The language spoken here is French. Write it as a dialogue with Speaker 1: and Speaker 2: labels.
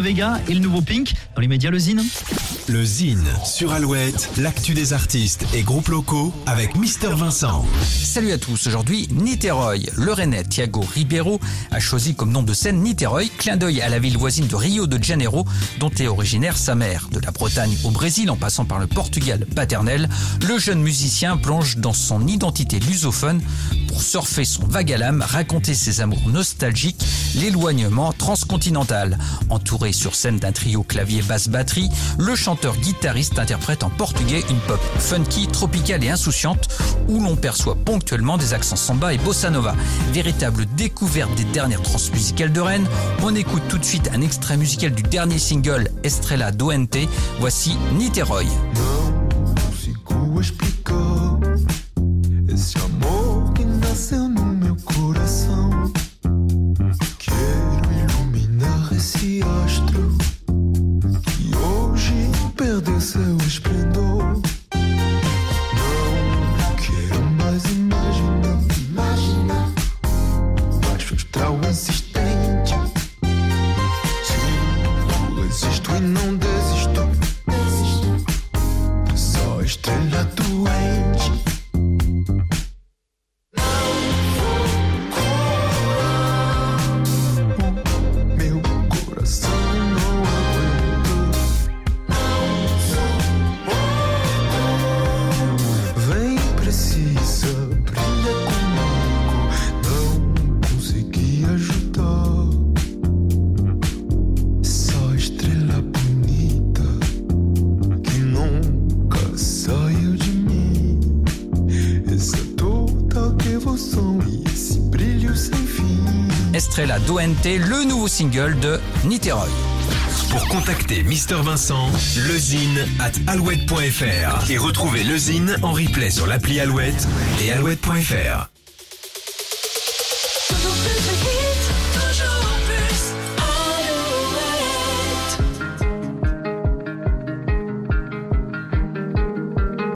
Speaker 1: Vega et le nouveau Pink dans les médias Le Zine.
Speaker 2: Le Zine sur Alouette, l'actu des artistes et groupes locaux avec Mister Vincent.
Speaker 3: Salut à tous, aujourd'hui Niterói. Le Rennais Thiago Ribeiro a choisi comme nom de scène Niterói, clin d'œil à la ville voisine de Rio de Janeiro dont est originaire sa mère. De la Bretagne au Brésil en passant par le Portugal paternel, le jeune musicien plonge dans son identité lusophone pour surfer son vague à l'âme, raconter ses amours nostalgiques, l'éloignement transcontinental. Entouré sur scène d'un trio clavier-basse-batterie, le chanteur-guitariste interprète en portugais une pop funky, tropicale et insouciante où l'on perçoit ponctuellement des accents samba et bossa nova. Véritable découverte des dernières transmusicales de Rennes, on écoute tout de suite un extrait musical du dernier single Estrella Doente. Voici Niterói.
Speaker 4: Perdeu seu esplendor. Nunca saiu de mim. Essa total devoção e esse brilho sem fim.
Speaker 3: Estrella Doente, le nouveau single de Niterói.
Speaker 2: Pour contacter Mister Vincent, lezine at alouette.fr et retrouver lezine en replay sur l'appli Alouette et alouette.fr.